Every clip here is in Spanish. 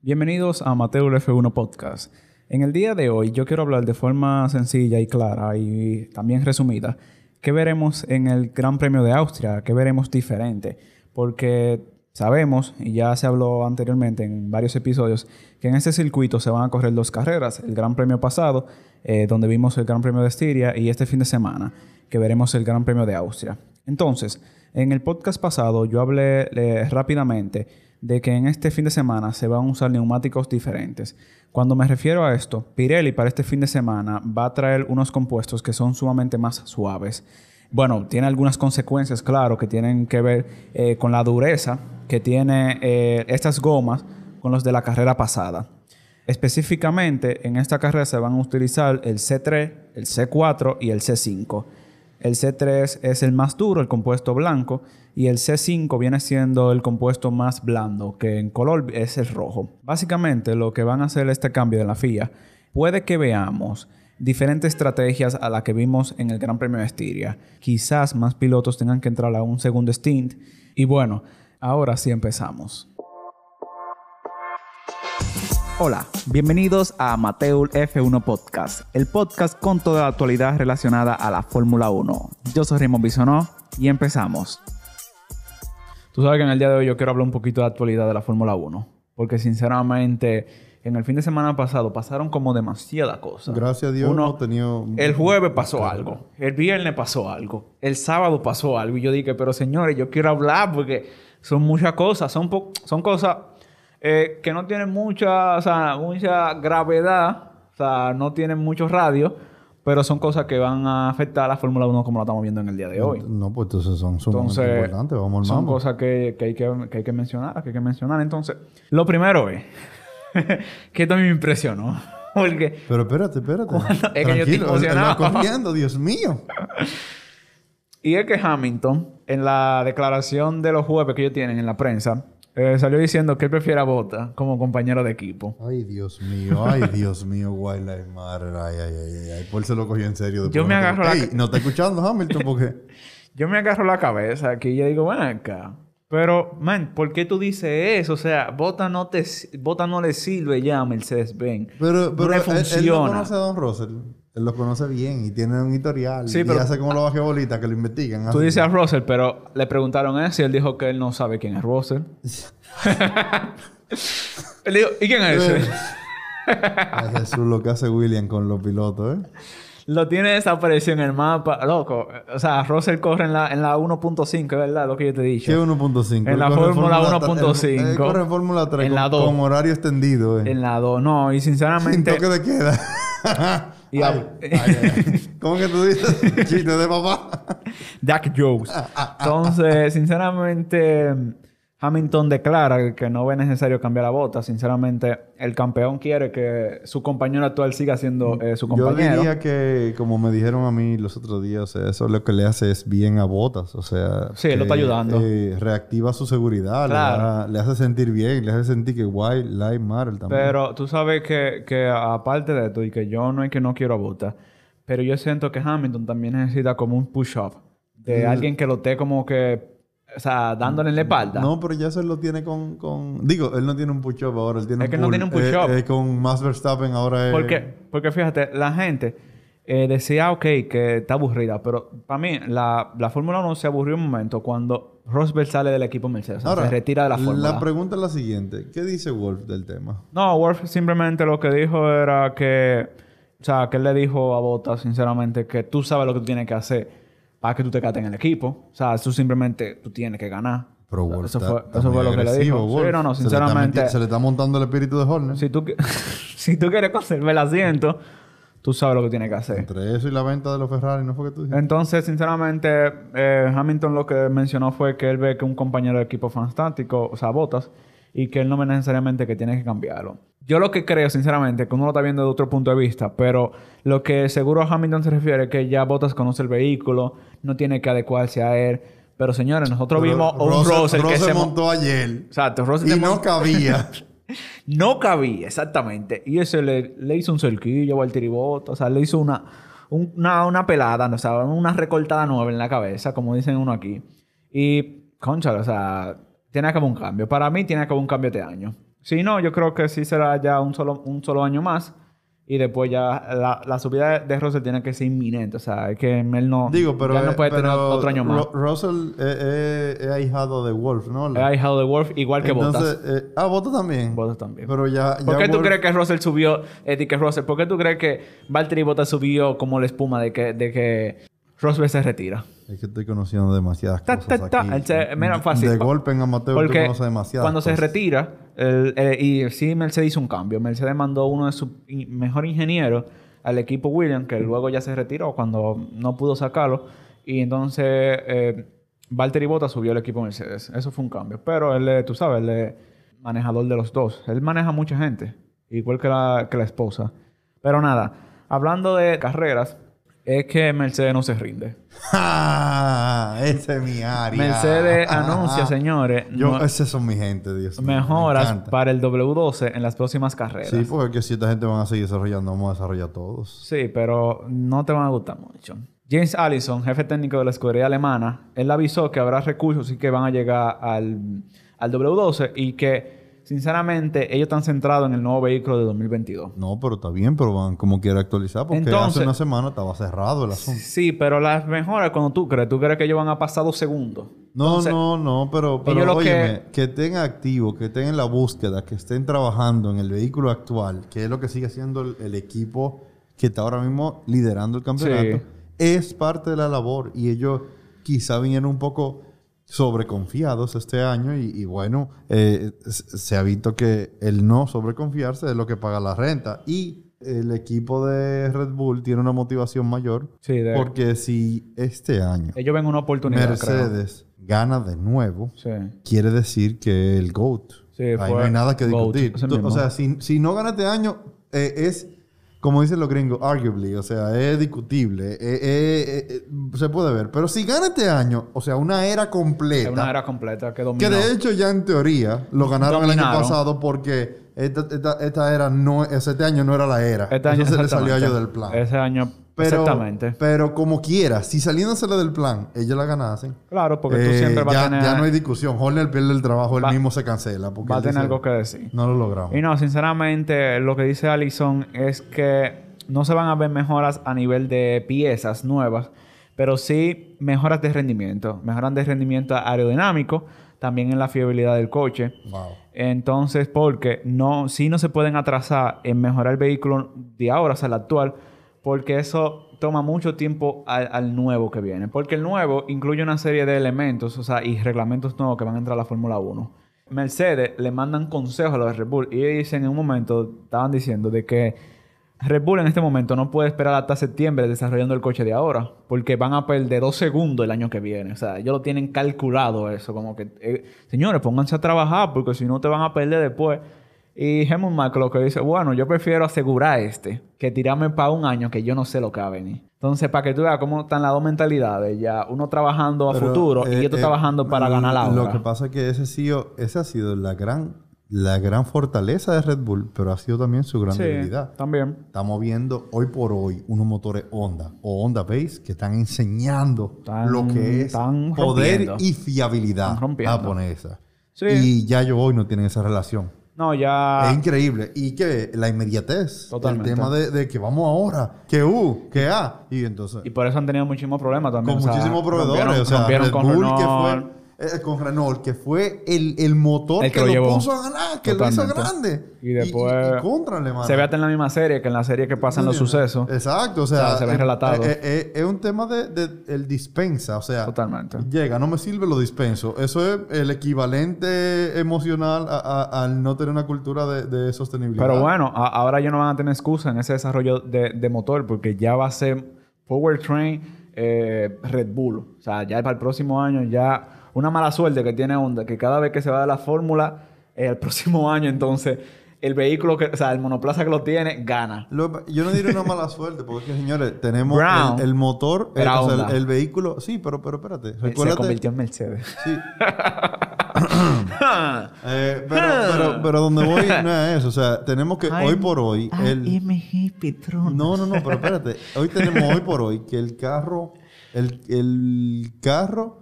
Bienvenidos a Mateo F1 Podcast. En el día de hoy yo quiero hablar de forma sencilla y clara y también resumida qué veremos en el Gran Premio de Austria, qué veremos diferente, porque sabemos, y ya se habló anteriormente en varios episodios, que en este circuito se van a correr dos carreras, el Gran Premio pasado, eh, donde vimos el Gran Premio de Estiria, y este fin de semana, que veremos el Gran Premio de Austria. Entonces, en el podcast pasado yo hablé eh, rápidamente de que en este fin de semana se van a usar neumáticos diferentes. Cuando me refiero a esto, Pirelli para este fin de semana va a traer unos compuestos que son sumamente más suaves. Bueno, tiene algunas consecuencias, claro, que tienen que ver eh, con la dureza que tiene eh, estas gomas con los de la carrera pasada. Específicamente, en esta carrera se van a utilizar el C3, el C4 y el C5. El C3 es el más duro, el compuesto blanco, y el C5 viene siendo el compuesto más blando, que en color es el rojo. Básicamente lo que van a hacer este cambio de la FIA, puede que veamos diferentes estrategias a las que vimos en el Gran Premio de Estiria. Quizás más pilotos tengan que entrar a un segundo stint. Y bueno, ahora sí empezamos. Hola, bienvenidos a Amateur F1 Podcast, el podcast con toda la actualidad relacionada a la Fórmula 1. Yo soy Raymond Bisonó y empezamos. Tú sabes que en el día de hoy yo quiero hablar un poquito de actualidad de la Fórmula 1. Porque sinceramente, en el fin de semana pasado pasaron como demasiadas cosas. Gracias a Dios Uno, no he tenido... El jueves pasó algo. El viernes pasó algo. El sábado pasó algo. Y yo dije, pero señores, yo quiero hablar porque son muchas cosas. Son, po- son cosas eh, que no tienen mucha, o sea, mucha gravedad. O sea, no tienen mucho radio. Pero son cosas que van a afectar a la Fórmula 1 como la estamos viendo en el día de hoy. No, pues entonces son sumamente Entonces, importantes. Vamos al son cosas que, que hay que, que hay que mencionar, que hay que mencionar. Entonces, lo primero es que esto a mí me impresionó. Porque Pero espérate, espérate. Es que yo estoy emocionado. corriendo, Dios mío. Y es que Hamilton, en la declaración de los jueves que ellos tienen en la prensa, eh, salió diciendo que él prefiere a Bota como compañero de equipo. Ay, Dios mío. Ay, Dios mío. Wildlife Matter. Ay, ay, ay, ay. ay. Por eso lo cogió en serio. después Yo me agarro la- Ey, no está escuchando Hamilton porque... Yo me agarro la cabeza aquí y yo digo, ven acá. Pero, man, ¿por qué tú dices eso? O sea, Bota no, te, Bota no le sirve ya a Mercedes-Benz. Pero, no pero le él, él no funciona. conoce a Don Russell. Él lo conoce bien y tiene un historial. Sí, y pero- hace como lo bajé bolita que lo investigan. Tú dices a Russell, pero le preguntaron eso y él dijo que él no sabe quién es Russell. él dijo, ¿y quién es ese? Jesús, lo que hace William con los pilotos, ¿eh? Lo tiene desaparecido en el mapa. Loco, o sea, Russell corre en la, en la 1.5, ¿verdad? Lo que yo te he dicho. ¿Qué 1.5? En la Fórmula Fórmula- 1.5. Él, él corre en Fórmula 3 En con, la 2. con horario extendido, ¿eh? En la 2, no, y Sin sinceramente. toque de queda. Y Ay, a- ay, ay. ¿Cómo que tú dices? Chiste de papá. Jack Jones. Entonces, sinceramente, Hamilton declara que no ve necesario cambiar la bota. Sinceramente, el campeón quiere que su compañero actual siga siendo eh, su Yo compañero. diría que, como me dijeron a mí los otros días, o sea, eso lo que le hace es bien a Botas. O sea, Sí, lo está ayudando. eh, reactiva su seguridad, le Claro. da- le, hace sentir bien, le hace sentir que White Life Matter también. Pero tú sabes que, que aparte de esto, y que yo no es que no quiero a Bota, pero yo siento que Hamilton también necesita como un push-up de Mm. alguien que lo esté como que, o sea, dándole en la espalda. No, pero ya eso él lo tiene con, con... Digo, él no tiene un push-up ahora, él tiene Es un que no tiene un push-up. Eh, eh, con Max Verstappen ahora es... Porque, porque fíjate, la gente eh, decía, ok, que está aburrida, pero para mí la, la Fórmula 1 se aburrió un momento cuando Rosberg sale del equipo Mercedes, o sea, Ahora, se retira de la Fórmula. La pregunta es la siguiente. ¿Qué dice Wolf del tema? No, Wolf simplemente lo que dijo era que, o sea, que él le dijo a Bottas, sinceramente, que tú sabes lo que tú tienes que hacer para que tú te cates en el equipo. O sea, tú simplemente, tú tienes que ganar. Pero Wolf eso fue, está eso muy fue lo que le dijo. Sí, Wolf. no, no, Se le está sinceramente. Se le está montando el espíritu de Horner. Si tú, si tú quieres conservar el asiento, tú sabes lo que tienes que hacer. Entre eso y la venta de los Ferrari, ¿no fue que tú dijiste? Entonces, sinceramente, eh, Hamilton lo que mencionó fue que él ve que un compañero de equipo fantástico, o sea, Botas, y que él no ve necesariamente que tiene que cambiarlo. Yo lo que creo, sinceramente, que uno lo está viendo de otro punto de vista, pero lo que seguro a Hamilton se refiere es que ya Botas conoce el vehículo, no tiene que adecuarse a él. Pero señores, nosotros Pero vimos a un Russell- que se mo- montó ayer. Exacto, Russell Y no cabía. no cabía, exactamente. Y ese le, le hizo un cerquillo al tiriboto. O sea, le hizo una, un- una, una pelada, o sea, una recortada nueva en la cabeza, como dicen uno aquí. Y, concha, o sea, tiene que haber un cambio. Para mí, tiene que haber un cambio este año. Si no, yo creo que sí será ya un solo, un solo año más. Y después ya la, la subida de Russell tiene que ser inminente. O sea, es que él no, Digo, pero, ya no eh, puede tener otro año más. Ru- Russell eh, eh, es ahijado de Wolf, ¿no? Es ahijado de Wolf, igual que Entonces, Bottas. eh, ah, Bottas también. Bottas también. Pero ya, ya ¿Por qué tú crees que Russell subió, eh, de que Russell, ¿por qué tú crees que Valtteri Bottas subió como la espuma de que, de que Rosberg se retira? Es que estoy conociendo demasiadas Ta, cosas ta, ta. aquí. Se- mira, fácil. De golpe en amateur tú Porque conoces demasiadas cuando se cosas. retira, el- el- y sí Mercedes hizo un cambio. Mercedes mandó uno de sus mejor ingenieros al equipo Williams, que luego ya se retiró cuando no pudo sacarlo. Y entonces eh, Valtteri Bottas subió al equipo Mercedes. Eso fue un cambio. Pero él, tú sabes, él es manejador de los dos. Él maneja mucha gente, igual que la, que la esposa. Pero nada, hablando de carreras, es que Mercedes no se rinde. ¡Ah! Ese es mi área. Mercedes anuncia, señores, Yo, no- esos son mi gente, Dios mío. me mejoras para el W12 en las próximas carreras. Sí, porque si esta gente van a seguir desarrollando, vamos a desarrollar todos. Sí, pero no te van a gustar mucho. James Allison, jefe técnico de la escudería alemana, él avisó que habrá recursos y que van a llegar al, al W12 y que, sinceramente, ellos están centrados en el nuevo vehículo de 2022. No, pero está bien, pero van como quiera actualizar porque Entonces- hace una semana estaba cerrado el asunto. Sí, pero las mejoras cuando tú crees, tú crees que ellos van a pasar dos segundos. No, Entonces, no, no, pero, pero óyeme, que... estén activos, que estén en la búsqueda, que estén trabajando en el vehículo actual, que es lo que sigue haciendo el, el equipo que está ahora mismo liderando el campeonato, Sí. es parte de la labor. Y ellos quizá vinieron un poco sobreconfiados este año y, y bueno, eh, se ha visto que el no sobreconfiarse es lo que paga la renta. Y el equipo de Red Bull tiene una motivación mayor Sí, de- porque si este año ellos ven una oportunidad, creo. Mercedes gana de nuevo, Sí. quiere decir que el GOAT. Sí, Ahí no hay nada que discutir. o sea, si, si no gana este año, eh, es, como dicen los gringos, arguably. O sea, es discutible. eh, eh, eh, eh, se puede ver. Pero si gana este año, o sea, una era completa. Una era completa que que dominó. de hecho ya en teoría lo ganaron el año pasado porque esta, esta- esta era no, este año no era la era. Este año se le salió a ellos del plan. Ese año, Pero, exactamente. pero como quiera, si saliéndosele del plan, ellos la ganasen. Claro, porque tú Eh, siempre vas ya, a tener, ya no hay discusión. Horner pierde el trabajo, él Va- mismo se cancela. Porque va a tener dice, algo que decir. No lo logramos. Y no, sinceramente, lo que dice Allison es que no se van a ver mejoras a nivel de piezas nuevas, pero sí mejoras de rendimiento. Mejoras de rendimiento aerodinámico, también en la fiabilidad del coche. Wow. Entonces, porque no, sí no se pueden atrasar en mejorar el vehículo de ahora, o sea, el actual, porque eso toma mucho tiempo al, nuevo que viene. Porque el nuevo incluye una serie de elementos, o sea, y reglamentos nuevos que van a entrar a la Fórmula 1. Mercedes le mandan consejos a los de Red Bull y ellos dicen en un momento, estaban diciendo de que Red Bull en este momento no puede esperar hasta septiembre desarrollando el coche de ahora, porque van a perder dos segundos el año que viene. O sea, ellos lo tienen calculado eso, como que, eh, señores, pónganse a trabajar, porque si no te van a perder después. Y Mark lo que dice, bueno, yo prefiero asegurar este que tirarme para un año que yo no sé lo que va a venir. Entonces, para que tú veas cómo están las dos mentalidades, ya uno trabajando a Pero, futuro y eh, estoy eh, trabajando para ganar la Lo hora. que pasa es que ese, sido, esa ha sido la gran, la gran fortaleza de Red Bull, pero ha sido también su gran Sí, debilidad. también. Estamos viendo hoy por hoy unos motores Honda o Honda Base que están enseñando lo que es poder rompiendo. y fiabilidad japonesa. Sí. Y ya yo hoy no tienen esa relación. No, ya... Es increíble. Y que la inmediatez. Totalmente. El tema de, de que vamos ahora. Que U, que A. Y entonces... Y por eso han tenido muchísimos problemas también. con o sea, muchísimos proveedores. rompieron- o sea, rompieron Red con Bull, que Renault. fue... eh, con Renault, que fue el, el motor El que, que lo llevó. puso a ganar, que lo hizo Totalmente. grande. Y después Y, y, contrale, mano. Se ve hasta en la misma serie que en la serie que pasan los sucesos. Exacto, o sea, O sea, se ven eh, relatados. eh, es un tema de, de- el dispensa, o sea, Totalmente. llega, no me sirve, lo dispenso. Eso es el equivalente emocional al no tener una cultura de, de sostenibilidad. Pero bueno, a- ahora ya no van a tener excusa en ese desarrollo de, de motor porque ya va a ser Powertrain eh, Red Bull. O sea, ya para el próximo año ya... Una mala suerte que tiene Honda, que cada vez que se va de la fórmula, eh, el próximo año entonces el vehículo, que, o sea, el monoplaza que lo tiene, gana. Lo- yo no diré una mala suerte, porque es que, señores, tenemos Brown el, el motor, el, era o sea, el- Honda. el vehículo. Sí, pero, pero espérate. Eh, Se Recuérdate. convirtió en Mercedes. Sí. Eh, pero, pero, pero donde voy no es eso. O sea, tenemos que hoy por hoy. El, AMG Petronas. no, no, no, pero espérate. Hoy tenemos hoy por hoy que el carro, el, el carro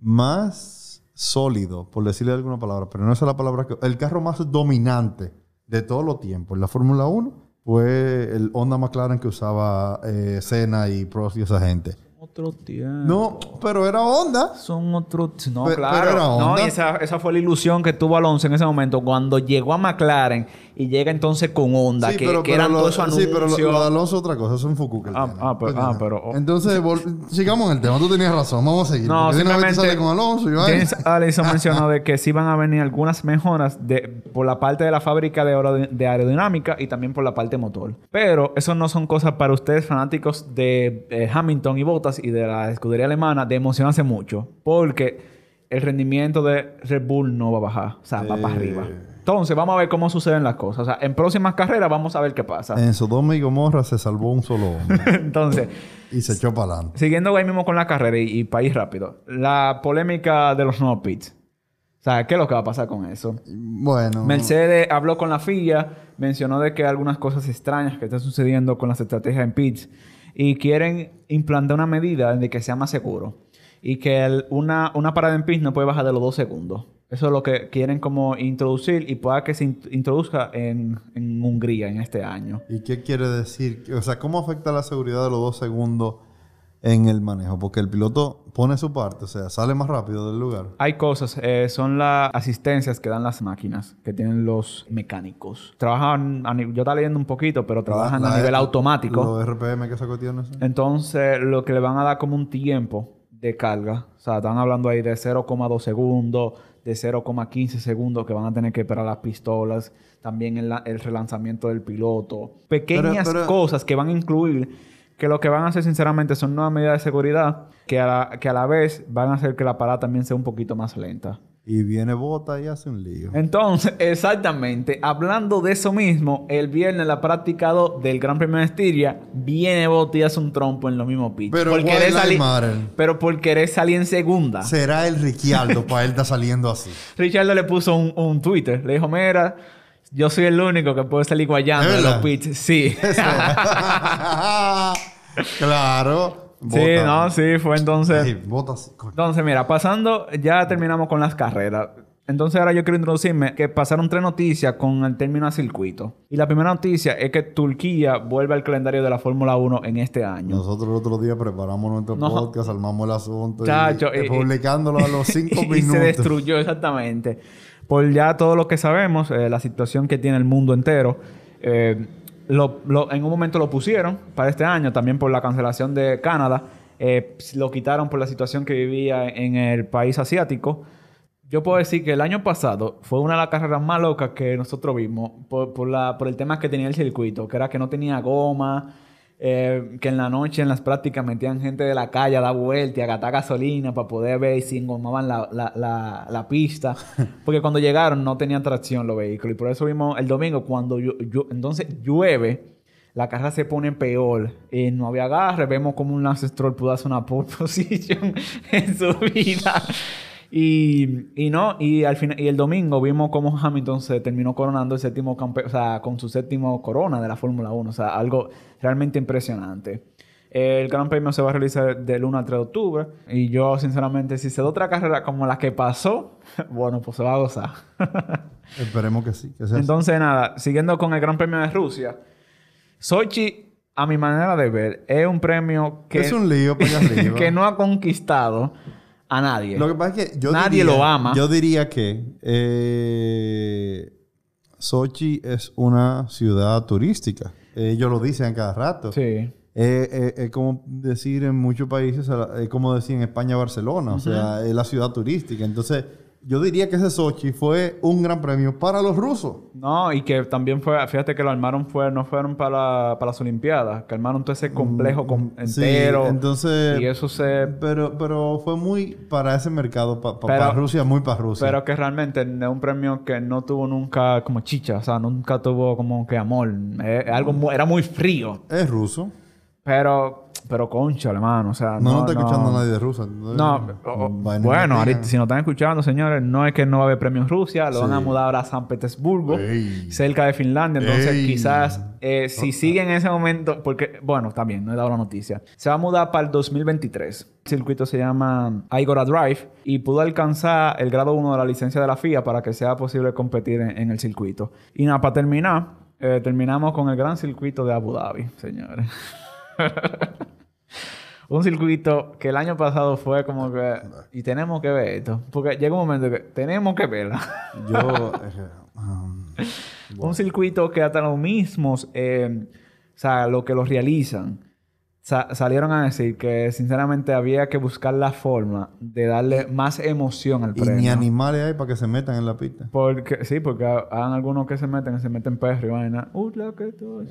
más sólido, por decirle alguna palabra, pero no es la palabra que... El carro más dominante de todos los tiempos en la Fórmula 1 fue el Honda McLaren que usaba eh, Senna y Prost y esa gente. Otro tiempo. No, pero era Honda. Son otros... No, Pe- claro. pero era no, Honda. y esa, esa fue la ilusión que tuvo Alonso en ese momento cuando llegó a McLaren y llega entonces con Honda, que, que eran lo, todos esos sí, pero lo, anuncios. lo de Alonso es otra cosa, es un Fuku que él Ah, ah, pero- ah, pero- oh. Entonces, sigamos en el tema. Tú tenías razón, vamos a seguir. No, simplemente sale con Alonso. James Allison mencionó de que sí van a venir algunas mejoras de, por la parte de la fábrica de, de aerodinámica y también por la parte motor. Pero eso no son cosas para ustedes fanáticos de eh, Hamilton y Bottas y de la escudería alemana de emocionarse mucho. Porque el rendimiento de Red Bull no va a bajar. O sea, va para arriba. Entonces, vamos a ver cómo suceden las cosas. O sea, en próximas carreras vamos a ver qué pasa. En Sodoma y Gomorra se salvó un solo hombre Entonces... y se echó para adelante. Siguiendo ahí mismo con la carrera y, y para ir rápido. La polémica de los nuevos pits. O sea, ¿qué es lo que va a pasar con eso? Bueno, Mercedes habló con la FIA, mencionó de que hay algunas cosas extrañas que están sucediendo con las estrategias en pits y quieren implantar una medida de que sea más seguro y que una, una parada en pits no puede bajar de los dos segundos. Eso es lo que quieren como introducir y pueda que se in- introduzca en Hungría en este año. ¿y qué quiere decir? O sea, ¿cómo afecta la seguridad de los dos segundos en el manejo? Porque el piloto pone su parte, o sea, sale más rápido del lugar. Hay cosas, eh, son las asistencias que dan las máquinas, que tienen los mecánicos. Trabajan, a yo estaba leyendo un poquito, pero trabajan La- a nivel automático. Los RPM que sacó tiene eso. Entonces, lo que le van a dar como un tiempo de carga. O sea, están hablando ahí de 0,2 segundos, de 0,15 segundos que van a tener que esperar las pistolas. También el, la- el relanzamiento del piloto. Pequeñas Pero- pero- cosas que van a incluir que lo que van a hacer sinceramente son nuevas medidas de seguridad que a, la, que a la vez van a hacer que la parada también sea un poquito más lenta. Y viene Bota y hace un lío. Entonces, exactamente, hablando de eso mismo, el viernes la práctica 2 del Gran Premio de Estiria viene Botti y hace un trompo en los mismos pits. Pero por querer salir, pero por querer salir en segunda. Será el Ricciardo para él estar saliendo así. Richard le puso un, un Twitter, le dijo, mira, yo soy el único que puede salir guayando ¿Es de los pits. Sí. claro. sí, no, sí, fue entonces... Ey, bota así, coño. Entonces, mira, pasando, ya terminamos con las carreras. Entonces, ahora yo quiero introducirme que pasaron tres noticias con el término a circuito. Y la primera noticia es que Turquía vuelve al calendario de la Fórmula 1 en este año. Nosotros el otro día preparamos nuestro No. podcast, armamos el asunto Chacho, y, y- y publicándolo a los cinco y minutos. se destruyó exactamente. Por ya todo lo que sabemos, eh, la situación que tiene el mundo entero, eh, lo- en un momento lo pusieron para este año, también por la cancelación de Canadá, eh, lo quitaron por la situación que vivía en el país asiático. Yo puedo decir que el año pasado fue una de las carreras más locas que nosotros vimos por el tema que tenía el circuito, que era que no tenía goma, eh, que en la noche en las prácticas metían gente de la calle a dar vuelta y a gastar gasolina para poder ver si engomaban la, la, la, la pista. Porque cuando llegaron no tenían tracción los vehículos. Y por eso vimos el domingo cuando llu- entonces llueve, la carrera se pone peor. Y no había agarre. Vemos como un Lance Stroll pudo hacer una pole position en su vida. Y, y no, y al final, y el domingo vimos cómo Hamilton se terminó coronando el séptimo campeón, o sea, con su séptimo corona de la Fórmula 1. O sea, algo realmente impresionante. El Gran Premio se va a realizar del 1 al 3 de octubre. Y yo, sinceramente, si se da otra carrera como la que pasó, bueno, pues se va a gozar. Esperemos que sí. Que sea así. Entonces, nada, siguiendo con el Gran Premio de Rusia, Sochi, a mi manera de ver, es un premio que, es un lío que no ha conquistado a nadie. Lo que pasa es que yo Nadie diría- lo ama. Yo diría que eh, Sochi es una ciudad turística. Ellos lo dicen cada rato. Sí. Eh, eh, es como decir en muchos países, es como decir en España Barcelona, o sea, es la ciudad turística. Entonces, yo diría que ese Sochi fue un gran premio para los rusos. No, y que también fue, fíjate que lo armaron, fue, no fueron para, para las Olimpiadas, que armaron todo ese complejo com- Mm, Sí, entero. entonces, y eso se. pero, pero fue muy para ese mercado, pa- pa- Pero- para Rusia, muy para Rusia. Pero que realmente es un premio que no tuvo nunca como chicha, o sea, nunca tuvo como que amor. Es algo era muy frío. es ruso. Pero, pero concha, hermano, o sea. No, no, No, está no. escuchando a nadie de Rusia. No, o- o- Vaina bueno, ahorita, si nos están escuchando, señores, no es que no va a haber premio en Rusia, lo van a Sí. mudar ahora a San Petersburgo, Ey. cerca de Finlandia, entonces Ey. quizás eh, si sigue en ese momento, porque, bueno, también, no he dado la noticia. Se va a mudar para el 2023. El circuito se llama Igora Drive y pudo alcanzar el grado 1 de la licencia de la FIA para que sea posible competir en, en el circuito. Y nada, para terminar, eh, terminamos con el gran circuito de Abu Dhabi, señores. un circuito que el año pasado fue como que... Y tenemos que ver esto. Porque llega un momento que tenemos que verla. Yo... eh, um, Un circuito que hasta los mismos, eh, o sea, lo que los realizan, sa- salieron a decir que sinceramente había que buscar la forma de darle más emoción al y premio. ni animales hay para que se metan en la pista. Porque, sí, porque hay algunos que se meten, se meten perro y vaina. Uh, lo que tú.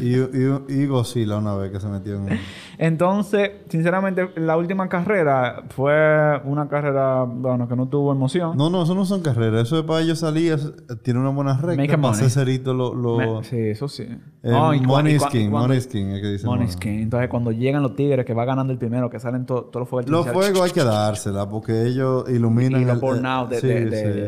Y, y, y Godzilla una vez que se metió en... Entonces, sinceramente, la última carrera fue una carrera, bueno, que no tuvo emoción. No, no, eso no son carreras. Eso es para ellos salir, tiene una buena recta. Make para cerito lo... lo Me- sí, eso sí. eh, y cua- money y y skin, money skin, es que dicen. Money bueno. skin. Entonces, cuando llegan los tigres que va ganando el primero, que salen to- todos los fuegos Los fuegos hay que dársela porque ellos iluminan... Y los burnout de-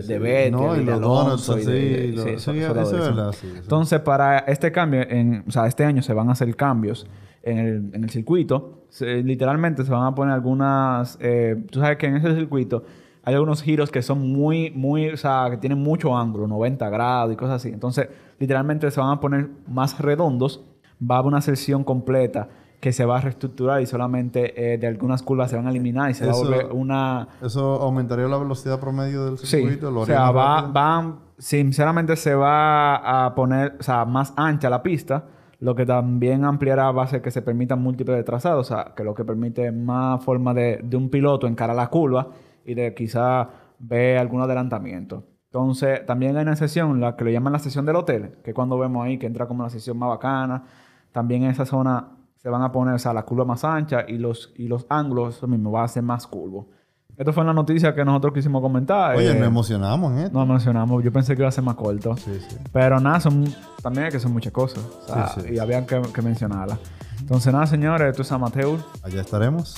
de-. Vettel No, y los donuts así. eso- es verdad. Entonces, para este cambio, en, o sea, este año se van a hacer cambios en el, en el circuito. Se- literalmente se van a poner algunas... eh, tú sabes que en ese circuito hay algunos giros que son muy, muy... O sea, que tienen mucho ángulo, 90 grados y cosas así. Entonces, literalmente se van a poner más redondos. Va a haber una sección completa que se va a reestructurar y solamente eh, de algunas curvas se van a eliminar y se va a Eso- volver una... ¿Eso aumentaría la velocidad promedio del Sí, circuito? ¿Lo o sea, va, van, sinceramente se va a poner, o sea, más ancha la pista, lo que también ampliará va a ser que se permitan múltiples de trazados, o sea, que lo que permite más forma de, de un piloto encarar la curva y de quizá ver algún adelantamiento. Entonces, también hay una sesión, la que le llaman la sesión del hotel, que es cuando vemos ahí que entra como la sesión más bacana. También en esa zona se van a poner, o sea, la curva más ancha y los, y los ángulos, eso mismo, va a ser más curvo. Esto fue una noticia que nosotros quisimos comentar. Oye, eh, nos emocionamos en esto. no mencionamos, yo pensé que iba a ser más corto. Sí, sí. Pero nada, son, también hay que son muchas cosas. O sea, Sí, sí. y había que, que mencionarlas. Entonces, nada, señores, esto es amateur. Allá estaremos.